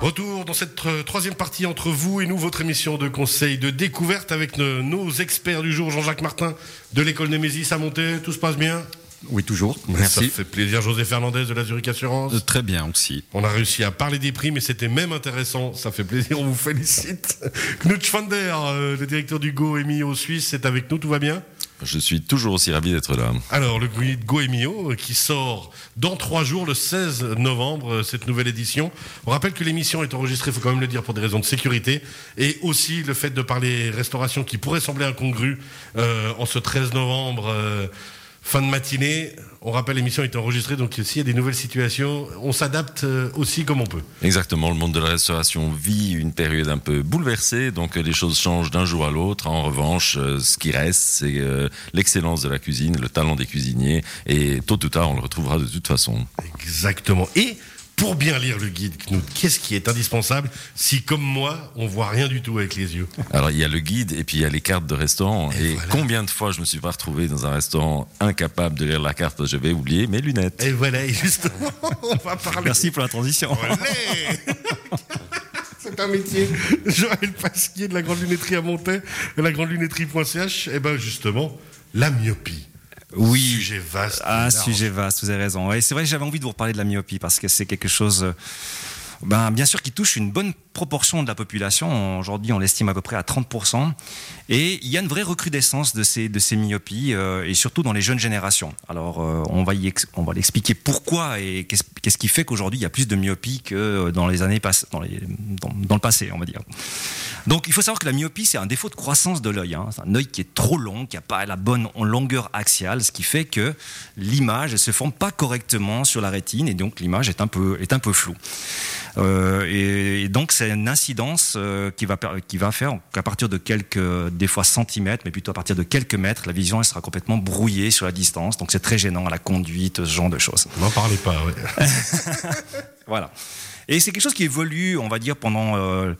Retour dans cette euh, troisième partie entre vous et nous, votre émission de conseil de découverte avec nos, experts du jour, Jean-Jacques Martin de l'école Némésis à monter. Tout se passe bien? Oui, toujours. Ça Merci. fait plaisir, José Fernandez de la Zurich Assurance. Euh, Très bien aussi. On a réussi à parler des prix, mais c'était même intéressant. Ça fait plaisir, on vous félicite. Knut Schwander, euh, le directeur du Go Emio Suisse, est avec nous, tout va bien? Je suis toujours aussi ravi d'être là. Alors, le guide Go Emio, euh, qui sort dans trois jours, le 16 novembre, euh, cette nouvelle édition. On rappelle que l'émission est enregistrée, il faut quand même le dire, pour des raisons de sécurité. Et aussi le fait de parler restauration qui pourrait sembler incongru euh, en ce 13 novembre. Fin de matinée, on rappelle l'émission est enregistrée, donc s'il y a des nouvelles situations, on s'adapte euh, aussi comme on peut. Exactement, le monde de la restauration vit une période un peu bouleversée, donc euh, les choses changent d'un jour à l'autre. En revanche, euh, ce qui reste, c'est l'excellence de la cuisine, le talent des cuisiniers, et tôt ou tard, on le retrouvera de toute façon. Exactement. Et pour bien lire le guide, Knut, qu'est-ce qui est indispensable si, comme moi, on voit rien du tout avec les yeux Alors, il y a le guide et puis il y a les cartes de restaurant. Et Et, voilà. combien de fois je me suis pas retrouvé dans un restaurant incapable de lire la carte parce que j'avais oublié mes lunettes. Et voilà, et justement, on va parler. Merci pour la transition. C'est un métier. Joël Pasquier de la Grande Lunetterie à Montaix, de la Grande Lunetterie.ch. Et ben justement, la myopie. Oui. Sujet vaste. Ah, large. sujet vaste, vous avez raison. Et c'est vrai que j'avais envie de vous reparler de la myopie parce que c'est quelque chose, euh, ben, bien sûr, qui touche une bonne proportion de la population. Aujourd'hui, on l'estime à peu près à 30%. Et il y a une vraie recrudescence de ces, de ces myopies, euh, et surtout dans les jeunes générations. Alors, euh, on va on va l'expliquer pourquoi et qu'est-ce qui fait qu'aujourd'hui, il y a plus de myopie que dans les années passées, dans le passé, on va dire. Donc il faut savoir que la myopie, c'est un défaut de croissance de l'œil. hein. C'est un œil qui est trop long, qui n'a pas la bonne longueur axiale, ce qui fait que l'image ne se forme pas correctement sur la rétine et donc l'image est un peu, est un peu floue. Euh, et, et donc c'est une incidence euh, qui, va, qui va faire qu'à partir de quelques, des fois centimètres, mais plutôt à partir de quelques mètres, la vision elle sera complètement brouillée sur la distance. Donc c'est très gênant à la conduite, ce genre de choses. N'en parlez pas, ouais. Voilà. Et c'est quelque chose qui évolue, on va dire, pendant euh,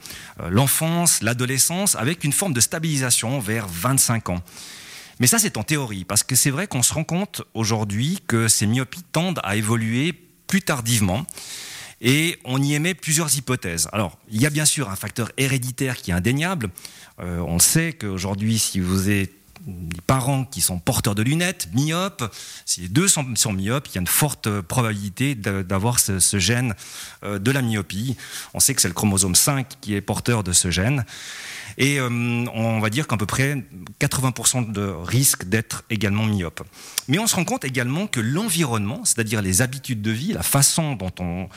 l'enfance, l'adolescence, avec une forme de stabilisation vers 25 ans. Mais ça, c'est en théorie, parce que c'est vrai qu'on se rend compte aujourd'hui que ces myopies tendent à évoluer plus tardivement. Et on y émet plusieurs hypothèses. Alors, il y a bien sûr un facteur héréditaire qui est indéniable. Euh, on sait qu'aujourd'hui, si vous êtes des parents qui sont porteurs de lunettes, myopes, si les deux sont, myopes, il y a une forte probabilité d'avoir ce, ce gène euh, de la myopie. On sait que c'est le chromosome 5 qui est porteur de ce gène. Et euh, on va dire qu'à peu près 80% de risque d'être également myope. Mais on se rend compte également que l'environnement, c'est-à-dire les habitudes de vie, la façon dont on,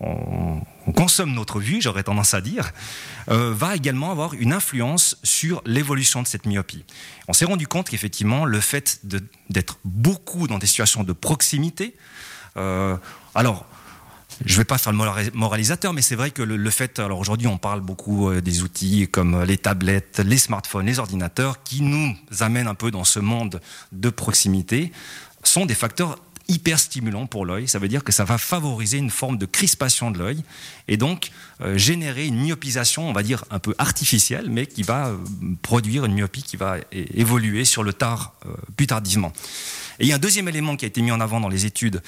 on- on consomme notre vue, j'aurais tendance à dire, euh, va également avoir une influence sur l'évolution de cette myopie. On s'est rendu compte qu'effectivement, le fait d'être beaucoup dans des situations de proximité, euh, alors, je ne vais pas faire le morali- moralisateur, mais c'est vrai que le, fait, alors aujourd'hui on parle beaucoup euh, des outils comme les tablettes, les smartphones, les ordinateurs, qui nous amènent un peu dans ce monde de proximité, sont des facteurs hyper stimulants pour l'œil. Ça veut dire que ça va favoriser une forme de crispation de l'œil et donc euh, générer une myopisation, on va dire un peu artificielle, mais qui va euh, produire une myopie qui va évoluer sur le tard, plus tardivement. Et il y a un deuxième élément qui a été mis en avant dans les études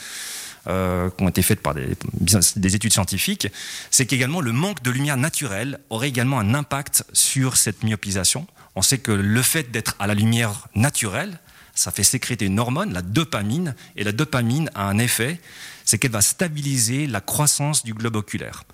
euh, qui ont été faites par des, études scientifiques, c'est qu'également le manque de lumière naturelle aurait également un impact sur cette myopisation. On sait que le fait d'être à la lumière naturelle, ça fait sécréter une hormone, la dopamine, et la dopamine a un effet, c'est qu'elle va stabiliser la croissance du globe oculaire.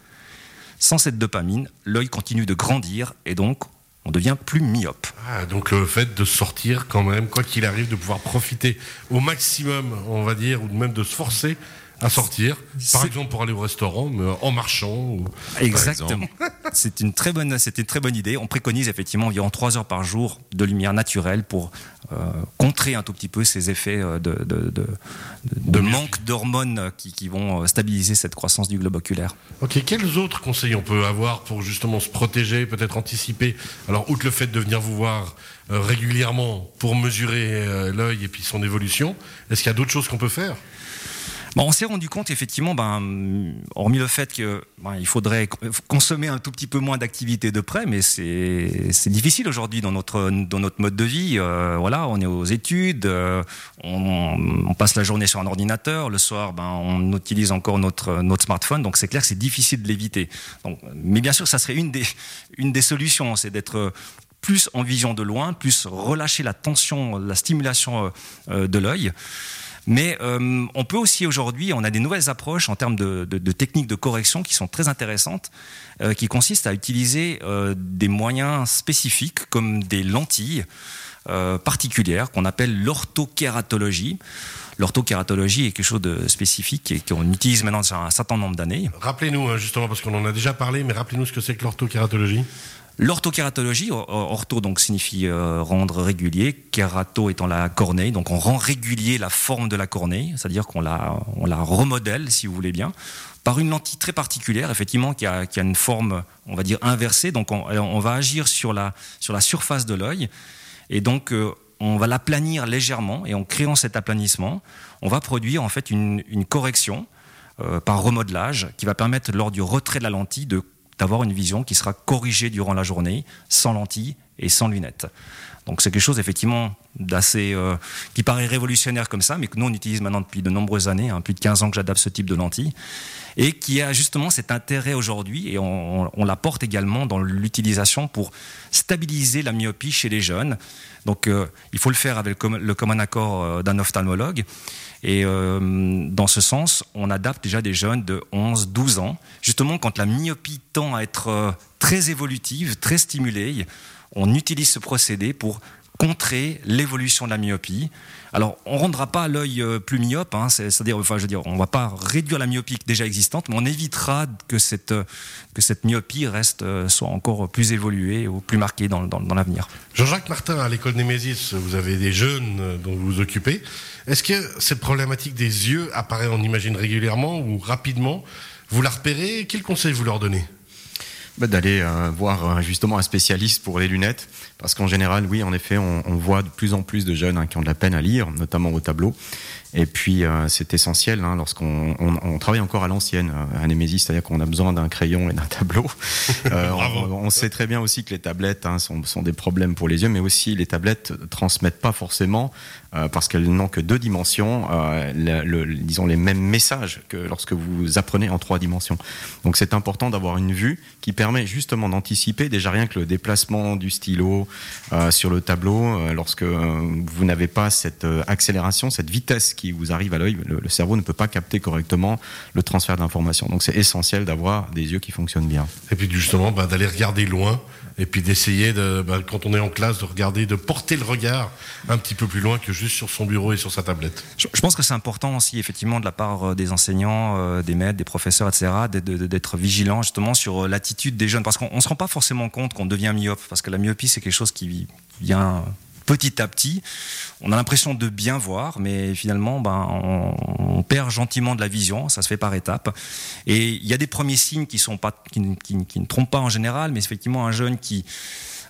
Sans cette dopamine, l'œil continue de grandir et donc on devient plus myope. Ah, donc le fait de sortir quand même, quoi qu'il arrive, de pouvoir profiter au maximum, on va dire, ou même de se forcer à sortir, par exemple pour aller au restaurant, mais en marchant. Ou... Exactement. C'est une très bonne, c'est une très bonne idée. On préconise effectivement environ 3 heures par jour de lumière naturelle pour euh, contrer un tout petit peu ces effets euh, de, de, de- de manque d'hormones euh, qui, qui vont euh, stabiliser cette croissance du globe oculaire. Ok, quels autres conseils on peut avoir pour justement se protéger, peut-être anticiper? Alors, outre le fait de venir vous voir euh, régulièrement pour mesurer euh, l'œil et puis son évolution, est-ce qu'il y a d'autres choses qu'on peut faire? Bon, on s'est rendu compte effectivement, ben, hormis le fait qu'il ben, faudrait consommer un tout petit peu moins d'activité de près, mais c'est difficile aujourd'hui dans notre, dans notre mode de vie. Euh, voilà, on est aux études, euh, on, on, passe la journée sur un ordinateur, le soir, ben, on utilise encore notre, notre smartphone, donc c'est clair que c'est difficile de l'éviter. Mais bien sûr, ça serait une des, une des solutions, c'est d'être plus en vision de loin, plus relâcher la tension, la stimulation euh, de l'œil. Mais euh, on peut aussi aujourd'hui, on a des nouvelles approches en termes de, techniques de correction qui sont très intéressantes, euh, qui consistent à utiliser euh, des moyens spécifiques comme des lentilles particulières qu'on appelle l'orthokératologie. L'orthokératologie est quelque chose de spécifique et qu'on utilise maintenant depuis un certain nombre d'années. Rappelez-nous, hein, justement, parce qu'on en a déjà parlé, mais rappelez-nous ce que c'est que l'orthokératologie. L'orthokératologie, ortho donc signifie euh, rendre régulier, kérato étant la cornée, donc on rend régulier la forme de la cornée, c'est-à-dire qu'on la, on la remodèle, si vous voulez bien, par une lentille très particulière, effectivement, qui a, qui a une forme, on va dire, inversée. Donc on, on va agir sur la, sur la surface de l'œil, et donc euh, on va l'aplanir légèrement, et en créant cet aplanissement, on va produire en fait une, une correction euh, par remodelage qui va permettre, lors du retrait de la lentille, de d'avoir une vision qui sera corrigée durant la journée, sans lentilles et sans lunettes. Donc c'est quelque chose effectivement d'assez euh, qui paraît révolutionnaire comme ça, mais que nous on utilise maintenant depuis de nombreuses années, hein, plus de 15 ans que j'adapte ce type de lentilles, et qui a justement cet intérêt aujourd'hui, et on, on l'apporte également dans l'utilisation pour stabiliser la myopie chez les jeunes. Donc euh, il faut le faire avec le, commun accord euh, d'un ophtalmologue. Et dans ce sens, on adapte déjà des jeunes de 11, 12 ans. Justement, quand la myopie tend à être très évolutive, très stimulée, on utilise ce procédé pour contrer l'évolution de la myopie. Alors, on ne rendra pas l'œil euh, plus myope, hein, c'est-à-dire, je veux dire, on ne va pas réduire la myopie déjà existante, mais on évitera que cette, que cette myopie reste, soit encore plus évoluée ou plus marquée dans, dans, dans l'avenir. Jean-Jacques Martin, à l'école Némésis, vous avez des jeunes dont vous vous occupez. Est-ce que cette problématique des yeux apparaît, on imagine, régulièrement ou rapidement? Vous la repérez? Quel conseil vous leur donnez? Bah, D'aller euh, voir euh, justement un spécialiste pour les lunettes, parce qu'en général, oui, en effet, on, voit de plus en plus de jeunes hein, qui ont de la peine à lire, notamment au tableau. Et puis, euh, c'est essentiel hein, lorsqu'on on, travaille encore à l'ancienne, à Némésis, c'est-à-dire qu'on a besoin d'un crayon et d'un tableau. Euh, on, sait très bien aussi que les tablettes hein, sont, sont, des problèmes pour les yeux, mais aussi les tablettes transmettent pas forcément, euh, parce qu'elles n'ont que deux dimensions, le, disons les mêmes messages que lorsque vous apprenez en trois dimensions. Donc, c'est important d'avoir une vue qui permet justement d'anticiper déjà rien que le déplacement du stylo sur le tableau, lorsque vous n'avez pas cette accélération, cette vitesse qui vous arrive à l'œil, le, cerveau ne peut pas capter correctement le transfert d'informations. Donc c'est essentiel d'avoir des yeux qui fonctionnent bien. Et puis justement, bah, d'aller regarder loin, et puis d'essayer, de, bah, quand on est en classe, de regarder, de porter le regard un petit peu plus loin que juste sur son bureau et sur sa tablette. Je, pense que c'est important aussi, effectivement, de la part euh, des enseignants, euh, des maîtres, des professeurs, etc., d'être vigilant justement sur euh, l'attitude des jeunes, parce qu'on ne se rend pas forcément compte qu'on devient myope, parce que la myopie, c'est quelque chose qui vient petit à petit. On a l'impression de bien voir, mais finalement, ben, on, perd gentiment de la vision. Ça se fait par étapes. Et il y a des premiers signes qui, ne trompent pas en général, mais effectivement, un jeune qui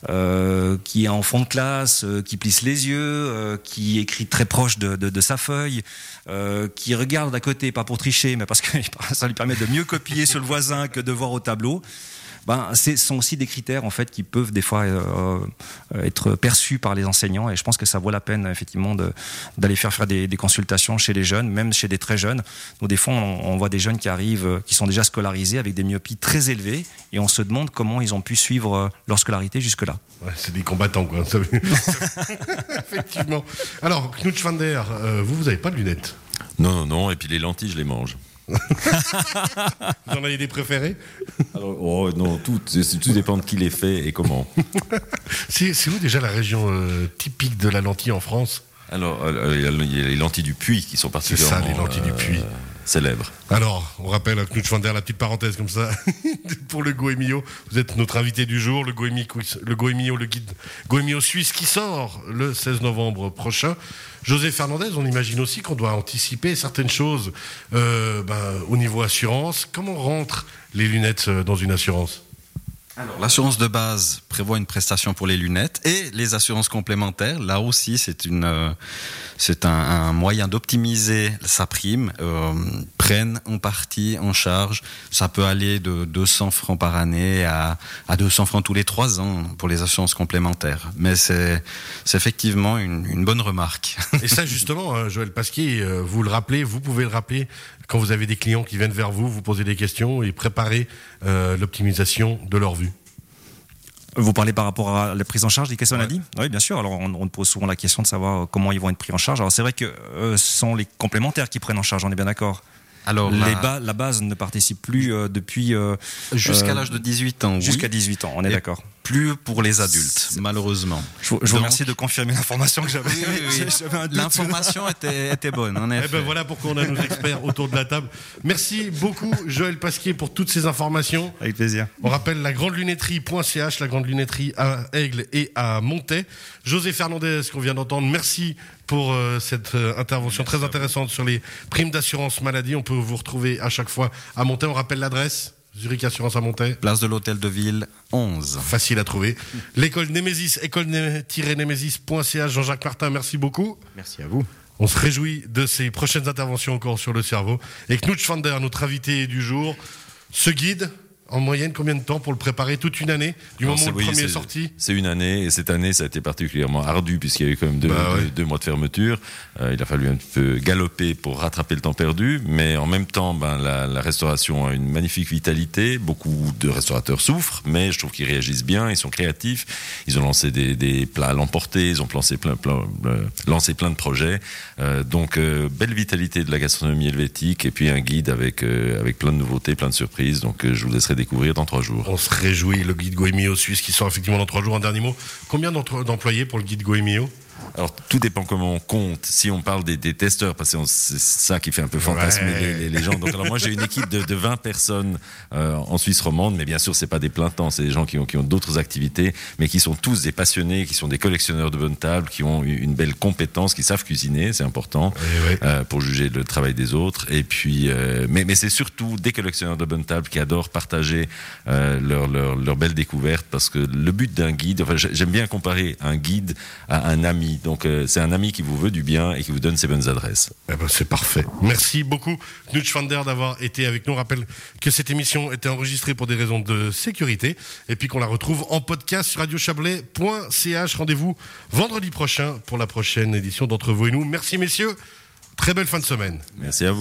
euh, qui est en fond de classe, euh, qui plisse les yeux, euh, qui écrit très proche de, de, de sa feuille, qui regarde à côté, pas pour tricher, mais parce que ça lui permet de mieux copier sur le voisin que de voir au tableau ben, ce sont aussi des critères en fait qui peuvent des fois euh, euh, être perçus par les enseignants et je pense que ça vaut la peine effectivement d'aller faire faire des, consultations chez les jeunes, même chez des très jeunes. Donc des fois on, voit des jeunes qui arrivent, euh, qui sont déjà scolarisés avec des myopies très élevées et on se demande comment ils ont pu suivre leur scolarité jusque-là. Ouais, c'est des combattants quoi. Effectivement. Alors Knut van der, vous vous n'avez pas de lunettes? Non non non et puis les lentilles je les mange. Vous en avez des préférés? Oh non, tout, tout dépend de qui les fait et comment. c'est où déjà la région euh, typique de la lentille en France? Alors, euh, il y, a les lentilles du Puy qui sont particulièrement. C'est ça, les lentilles du Puy. Alors, on rappelle à Knut Schwander, la petite parenthèse comme ça, pour le Goemio. Vous êtes notre invité du jour, le Goemio, le, Goemio, le guide Goemio suisse qui sort le 16 novembre prochain. José Fernandez, on imagine aussi qu'on doit anticiper certaines choses euh, ben, au niveau assurance. Comment rentrent les lunettes euh, dans une assurance? L'assurance de base prévoit une prestation pour les lunettes et les assurances complémentaires. Là aussi, c'est une, euh, c'est un, un moyen d'optimiser sa prime. Euh, prennent en partie en charge. Ça peut aller de 200 francs par année à, à 200 francs tous les trois ans pour les assurances complémentaires. Mais c'est, effectivement une, une bonne remarque. Et ça, justement, hein, Joël Pasquier, euh, vous le rappelez, vous pouvez le rappeler quand vous avez des clients qui viennent vers vous, vous posez des questions et préparez euh, l'optimisation de leur vue. Vous parlez par rapport à la prise en charge des questions Ouais. maladies Oui, bien sûr. Alors, on, on pose souvent la question de savoir comment ils vont être pris en charge. Alors, c'est vrai que euh, ce sont les complémentaires qui prennent en charge, on est bien d'accord. Alors, Les la- ba- la base ne participe plus euh, depuis euh, jusqu'à euh, l'âge de 18 ans, oui. jusqu'à 18 ans, on est d'accord. plus pour les adultes, malheureusement. Je, vous- je vous Donc- remercie de confirmer l'information que j'avais. Oui, oui. L'information était, était bonne, en Eh effet. ben voilà pourquoi on a nos experts autour de la table. Merci beaucoup Joël Pasquier pour toutes ces informations. Avec plaisir. On rappelle la grande lunetterie.ch, la grande lunetterie à Aigle et à Montaix. José Fernandez, qu'on vient d'entendre, merci pour euh, cette euh, intervention très intéressante sur les primes d'assurance maladie. On peut vous retrouver à chaque fois à Montaix. On rappelle l'adresse Zurich Assurance à Montaix. Place de l'hôtel de ville, 11. Facile à trouver. L'école Némésis, école-némésis.ch. Jean-Jacques Martin, merci beaucoup. Merci à vous. On se réjouit de ces prochaines interventions encore sur le cerveau. Et Knut Schwander, notre invité du jour, ce guide, en moyenne, combien de temps pour le préparer? Toute une année Du Alors, moment où le premier est sorti? C'est une année, et cette année, ça a été particulièrement ardu, puisqu'il y a eu quand même deux, Bah ouais. deux- deux mois de fermeture. Euh, il a fallu un peu galoper pour rattraper le temps perdu, mais en même temps, ben, la, la restauration a une magnifique vitalité. Beaucoup de restaurateurs souffrent, mais je trouve qu'ils réagissent bien, ils sont créatifs. Ils ont lancé des, des plats à l'emporter, ils ont lancé plein, plein, euh, lancé plein de projets. Euh, donc, belle vitalité de la gastronomie helvétique, et puis un guide avec, avec plein de nouveautés, plein de surprises. Donc, je vous laisserai découvrir dans trois jours. On se réjouit, le guide Goemio suisse qui sort effectivement dans trois jours. Un dernier mot. Combien d'employés pour le guide Goemio? Alors, tout dépend comment on compte. Si on parle des, des testeurs, parce que c'est ça qui fait un peu fantasmer Ouais. les, gens. Donc, alors moi, j'ai une équipe de, de 20 personnes euh, en Suisse romande, mais bien sûr, c'est pas des plein temps. C'est des gens qui ont, qui ont d'autres activités, mais qui sont tous des passionnés, qui sont des collectionneurs de bonnes tables, qui ont une belle compétence, qui savent cuisiner, c'est important ouais. euh, pour juger le travail des autres. Et puis, euh, mais, mais c'est surtout des collectionneurs de bonnes tables qui adorent partager leurs leur, leur belles découvertes parce que le but d'un guide, enfin, j'ai- j'aime bien comparer un guide à un ami. Donc, euh, c'est un ami qui vous veut du bien et qui vous donne ses bonnes adresses. Eh ben, c'est parfait. Merci beaucoup, Knut Schwander, d'avoir été avec nous. On rappelle que cette émission était enregistrée pour des raisons de sécurité et puis qu'on la retrouve en podcast sur radiochablais.ch. Rendez-vous vendredi prochain pour la prochaine édition d'Entre vous et nous. Merci, messieurs. Très belle fin de semaine. Merci à vous.